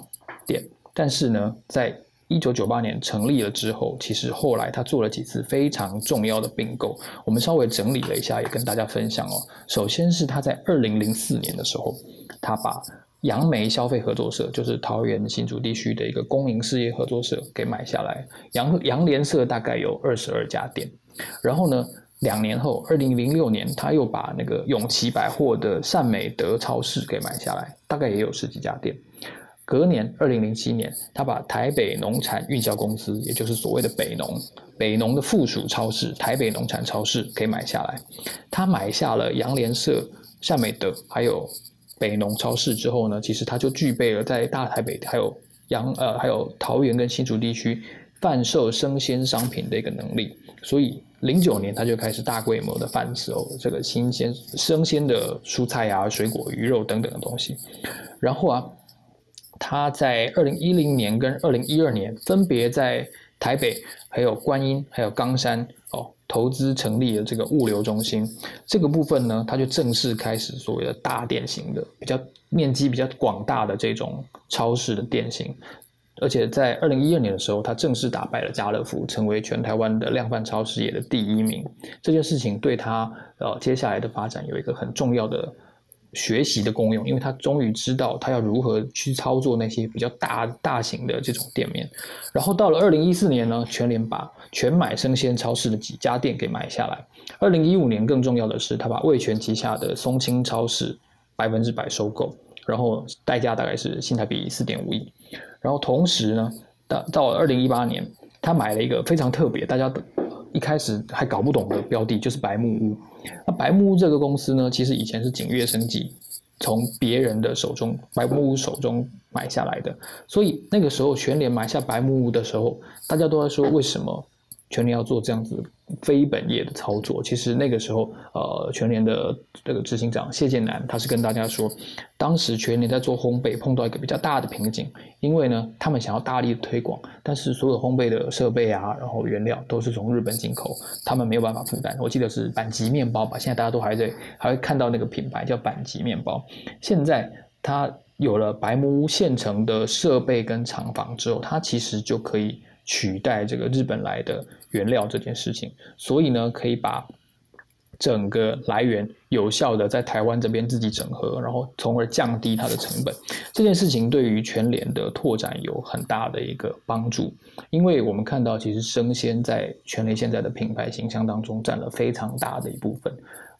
店，但是呢，在一九九八年成立了之后，其实后来他做了几次非常重要的并购，我们稍微整理了一下，也跟大家分享哦。首先是他在二零零四年的时候，他把杨梅消费合作社，就是桃园新竹地区的一个公营事业合作社给买下来，杨杨联社大概有二十二家店，然后呢。两年后，二零零六年，他又把那个永琪百货的善美德超市给买下来，大概也有十几家店。隔年，二零零七年，他把台北农产运销公司，也就是所谓的北农，北农的附属超市台北农产超市给买下来。他买下了洋联社、善美德还有北农超市之后呢，其实他就具备了在大台北还有洋呃还有桃园跟新竹地区贩售生鲜商品的一个能力，所以。零九年，他就开始大规模的贩售这个新鲜生鲜的蔬菜啊、水果、鱼肉等等的东西。然后啊，他在二零一零年跟二零一二年，分别在台北、还有观音、还有冈山哦，投资成立了这个物流中心。这个部分呢，他就正式开始所谓的大店型的、比较面积比较广大的这种超市的店型。而且在二零一二年的时候，他正式打败了家乐福，成为全台湾的量贩超市业的第一名。这件事情对他呃接下来的发展有一个很重要的学习的功用，因为他终于知道他要如何去操作那些比较大大型的这种店面。然后到了二零一四年呢，全联把全买生鲜超市的几家店给买下来。二零一五年更重要的是，他把味全旗下的松青超市百分之百收购，然后代价大概是新台币四点五亿。然后同时呢，到到二零一八年，他买了一个非常特别，大家一开始还搞不懂的标的，就是白木屋。那白木屋这个公司呢，其实以前是景悦生技从别人的手中白木屋手中买下来的，所以那个时候全联买下白木屋的时候，大家都在说为什么？全联要做这样子非本业的操作，其实那个时候，呃，全联的这个执行长谢建南，他是跟大家说，当时全联在做烘焙碰到一个比较大的瓶颈，因为呢，他们想要大力推广，但是所有烘焙的设备啊，然后原料都是从日本进口，他们没有办法负担。我记得是板吉面包吧，现在大家都还在还会看到那个品牌叫板吉面包。现在它有了白木屋现成的设备跟厂房之后，它其实就可以。取代这个日本来的原料这件事情，所以呢，可以把整个来源有效的在台湾这边自己整合，然后从而降低它的成本。这件事情对于全联的拓展有很大的一个帮助，因为我们看到其实生鲜在全联现在的品牌形象当中占了非常大的一部分。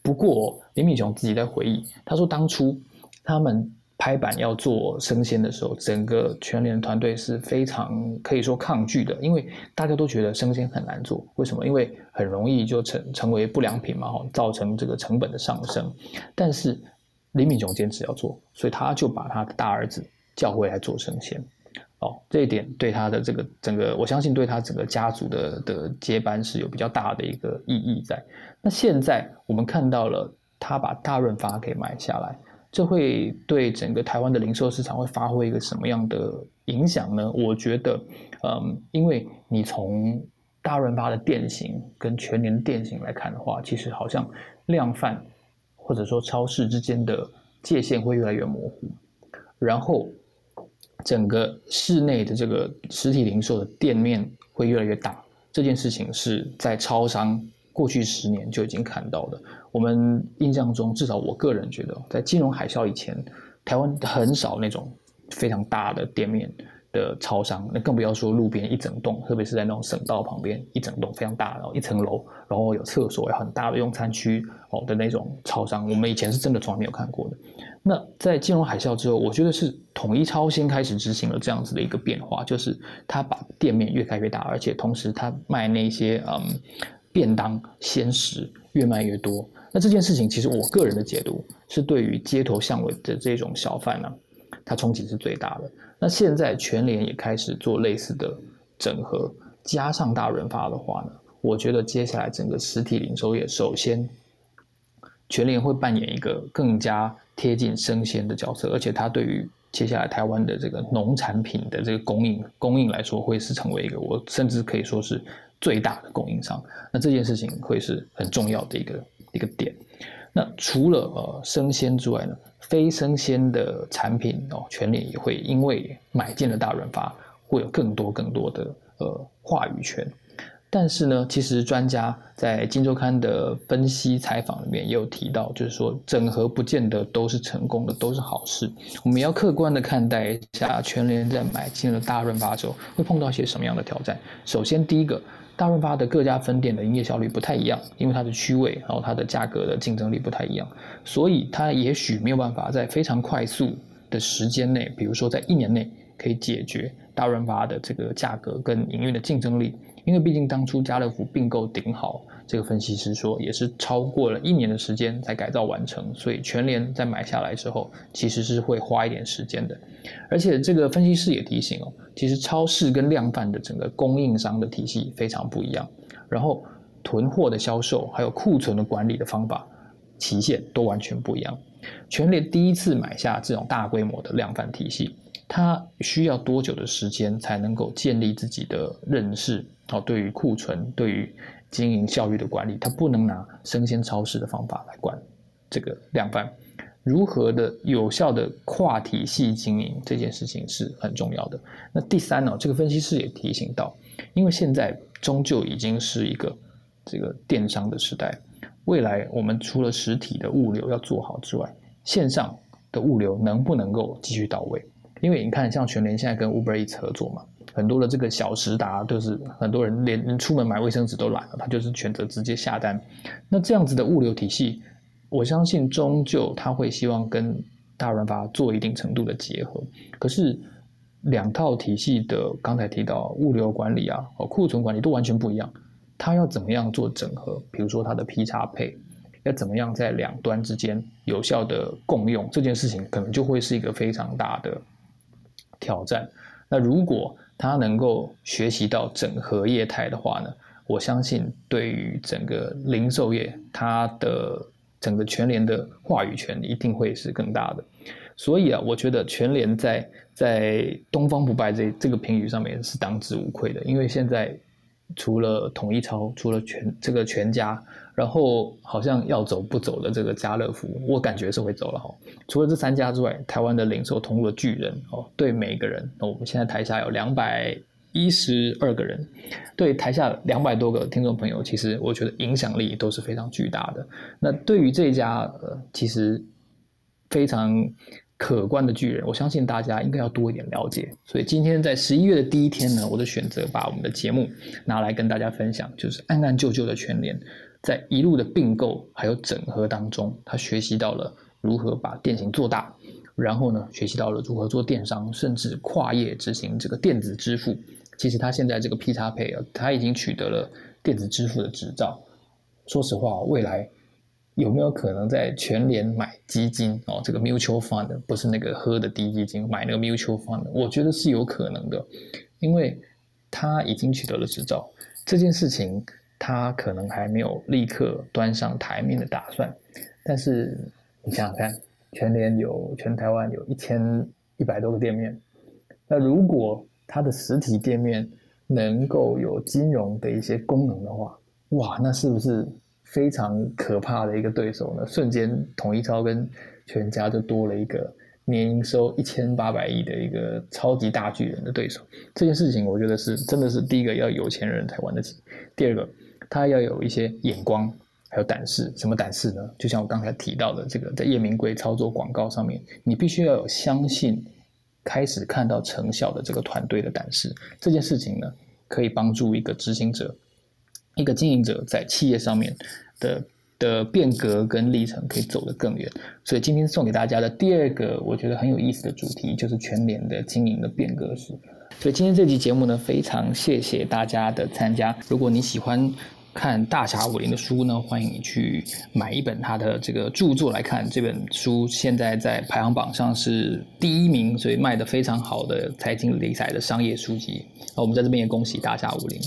不过林敏雄自己在回忆，他说当初他们。拍板要做生鲜的时候，整个全联团队是非常可以说抗拒的，因为大家都觉得生鲜很难做。为什么？因为很容易就成成为不良品嘛，哈，造成这个成本的上升。但是李敏雄坚持要做，所以他就把他的大儿子叫回来做生鲜。哦，这一点对他的这个整个，我相信对他整个家族的的接班是有比较大的一个意义在。那现在我们看到了他把大润发给买下来。这会对整个台湾的零售市场会发挥一个什么样的影响呢？我觉得，嗯，因为你从大润发的店型跟全年的店型来看的话，其实好像量贩或者说超市之间的界限会越来越模糊，然后整个室内的这个实体零售的店面会越来越大。这件事情是在超商过去十年就已经看到的。我们印象中，至少我个人觉得，在金融海啸以前，台湾很少那种非常大的店面。的超商，那更不要说路边一整栋，特别是在那种省道旁边一整栋非常大，然后一层楼，然后有厕所，有很大的用餐区哦的那种超商，我们以前是真的从来没有看过的。那在金融海啸之后，我觉得是统一超先开始执行了这样子的一个变化，就是他把店面越开越大，而且同时他卖那些嗯便当鲜食越卖越多。那这件事情其实我个人的解读是，对于街头巷尾的这种小贩呢，它冲击是最大的。那现在全联也开始做类似的整合，加上大润发的话呢，我觉得接下来整个实体零售业，首先全联会扮演一个更加贴近生鲜的角色，而且它对于接下来台湾的这个农产品的这个供应供应来说，会是成为一个我甚至可以说是最大的供应商。那这件事情会是很重要的一个一个点。那除了呃生鲜之外呢？非生鲜的产品哦，全联也会因为买进了大润发，会有更多更多的呃话语权。但是呢，其实专家在《金周刊》的分析采访里面也有提到，就是说整合不见得都是成功的，都是好事。我们要客观的看待一下全联在买进了大润发之后会碰到些什么样的挑战。首先，第一个。大润发的各家分店的营业效率不太一样，因为它的区位，然后它的价格的竞争力不太一样，所以它也许没有办法在非常快速的时间内，比如说在一年内可以解决大润发的这个价格跟营运的竞争力，因为毕竟当初家乐福并购顶好。这个分析师说，也是超过了一年的时间才改造完成，所以全联在买下来之后，其实是会花一点时间的。而且这个分析师也提醒哦，其实超市跟量贩的整个供应商的体系非常不一样，然后囤货的销售还有库存的管理的方法、期限都完全不一样。全联第一次买下这种大规模的量贩体系，它需要多久的时间才能够建立自己的认识？哦，对于库存，对于经营效率的管理，它不能拿生鲜超市的方法来管这个量贩。如何的有效的跨体系经营这件事情是很重要的。那第三呢，这个分析师也提醒到，因为现在终究已经是一个这个电商的时代，未来我们除了实体的物流要做好之外，线上的物流能不能够继续到位？因为你看，像全联现在跟 Uber Eats 合作嘛。很多的这个小时达都是很多人连出门买卫生纸都懒了，他就是选择直接下单。那这样子的物流体系，我相信终究他会希望跟大润发做一定程度的结合。可是两套体系的刚才提到物流管理啊，哦库存管理都完全不一样，他要怎么样做整合？比如说他的 P 叉配要怎么样在两端之间有效的共用，这件事情可能就会是一个非常大的挑战。那如果他能够学习到整合业态的话呢，我相信对于整个零售业，它的整个全联的话语权一定会是更大的。所以啊，我觉得全联在在东方不败这这个评语上面是当之无愧的，因为现在除了统一超，除了全这个全家。然后好像要走不走的这个家乐福，我感觉是会走了哈。除了这三家之外，台湾的零售通路巨人哦，对每个人，那我们现在台下有两百一十二个人，对台下两百多个听众朋友，其实我觉得影响力都是非常巨大的。那对于这家呃，其实非常可观的巨人，我相信大家应该要多一点了解。所以今天在十一月的第一天呢，我的选择把我们的节目拿来跟大家分享，就是按按旧旧的全联。在一路的并购还有整合当中，他学习到了如何把电型做大，然后呢，学习到了如何做电商，甚至跨业执行这个电子支付。其实他现在这个 P 叉配啊，他已经取得了电子支付的执照。说实话，未来有没有可能在全联买基金哦？这个 mutual fund 不是那个喝的低基金，买那个 mutual fund，我觉得是有可能的，因为他已经取得了执照，这件事情。他可能还没有立刻端上台面的打算，但是你想想看，全联有全台湾有一千一百多个店面，那如果它的实体店面能够有金融的一些功能的话，哇，那是不是非常可怕的一个对手呢？瞬间统一超跟全家就多了一个年营收一千八百亿的一个超级大巨人的对手。这件事情，我觉得是真的是第一个要有钱人才玩得起，第二个他要有一些眼光，还有胆识。什么胆识呢？就像我刚才提到的，这个在叶明贵操作广告上面，你必须要有相信。开始看到成效的这个团队的胆识，这件事情呢，可以帮助一个执行者、一个经营者在企业上面的的变革跟历程可以走得更远。所以今天送给大家的第二个我觉得很有意思的主题，就是全联的经营的变革史。所以今天这期节目呢，非常谢谢大家的参加。如果你喜欢，看大侠武林的书呢，欢迎你去买一本他的这个著作来看。这本书现在在排行榜上是第一名，所以卖的非常好的财经理财的商业书籍。那我们在这边也恭喜大侠武林。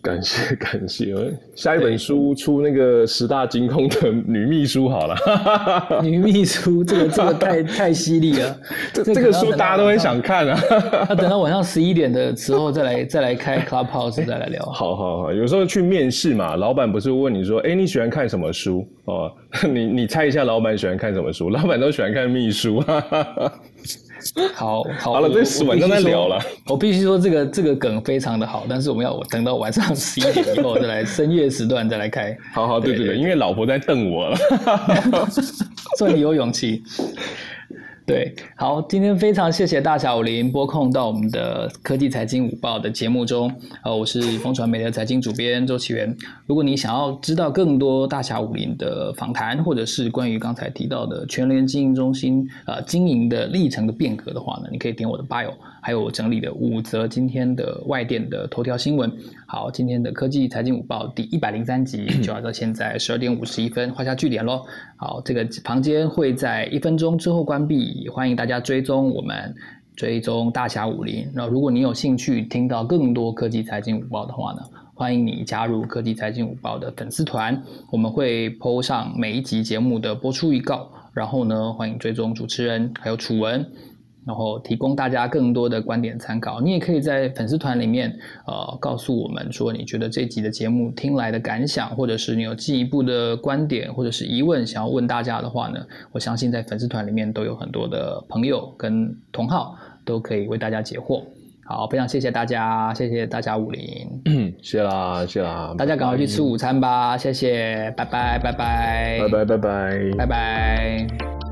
感谢 感谢，下一本书出那个十大金空的女秘书好了。女秘书这个这个太太犀利了，这这个书大家都很想看啊。那等到晚上十一点的时候再来再来开 Clubhouse 再来聊。好好好，有时候去面试嘛，老板不是问你说，哎，你喜欢看什么书哦？你你猜一下，老板喜欢看什么书？老板都喜欢看秘书。好好了，这晚上再聊了。我必须说，这个这个梗非常的好，但是我们要等到晚上十一点以后再来 深夜时段再来开。好好，对对对，因为老婆在瞪我了，算你有勇气。对，好，今天非常谢谢大小林播控到我们的科技财经午报的节目中，呃，我是风传媒的财经主编周启源。如果你想要知道更多大侠武林的访谈，或者是关于刚才提到的全联经营中心呃经营的历程的变革的话呢，你可以点我的 bio。还有我整理的五则今天的外电的头条新闻。好，今天的科技财经午报第一百零三集就要到现在十二点五十一分画下句点喽。好，这个房间会在一分钟之后关闭，欢迎大家追踪我们，追踪大侠武林。那如果你有兴趣听到更多科技财经午报的话呢，欢迎你加入科技财经午报的粉丝团，我们会 PO 上每一集节目的播出预告，然后呢，欢迎追踪主持人还有楚文。然后提供大家更多的观点参考，你也可以在粉丝团里面，呃，告诉我们说你觉得这集的节目听来的感想，或者是你有进一步的观点或者是疑问想要问大家的话呢，我相信在粉丝团里面都有很多的朋友跟同好都可以为大家解惑。好，非常谢谢大家，谢谢大家武林，谢啦，谢啦，大家赶快去吃午餐吧，谢谢，拜拜，拜拜，拜拜，拜拜，拜拜。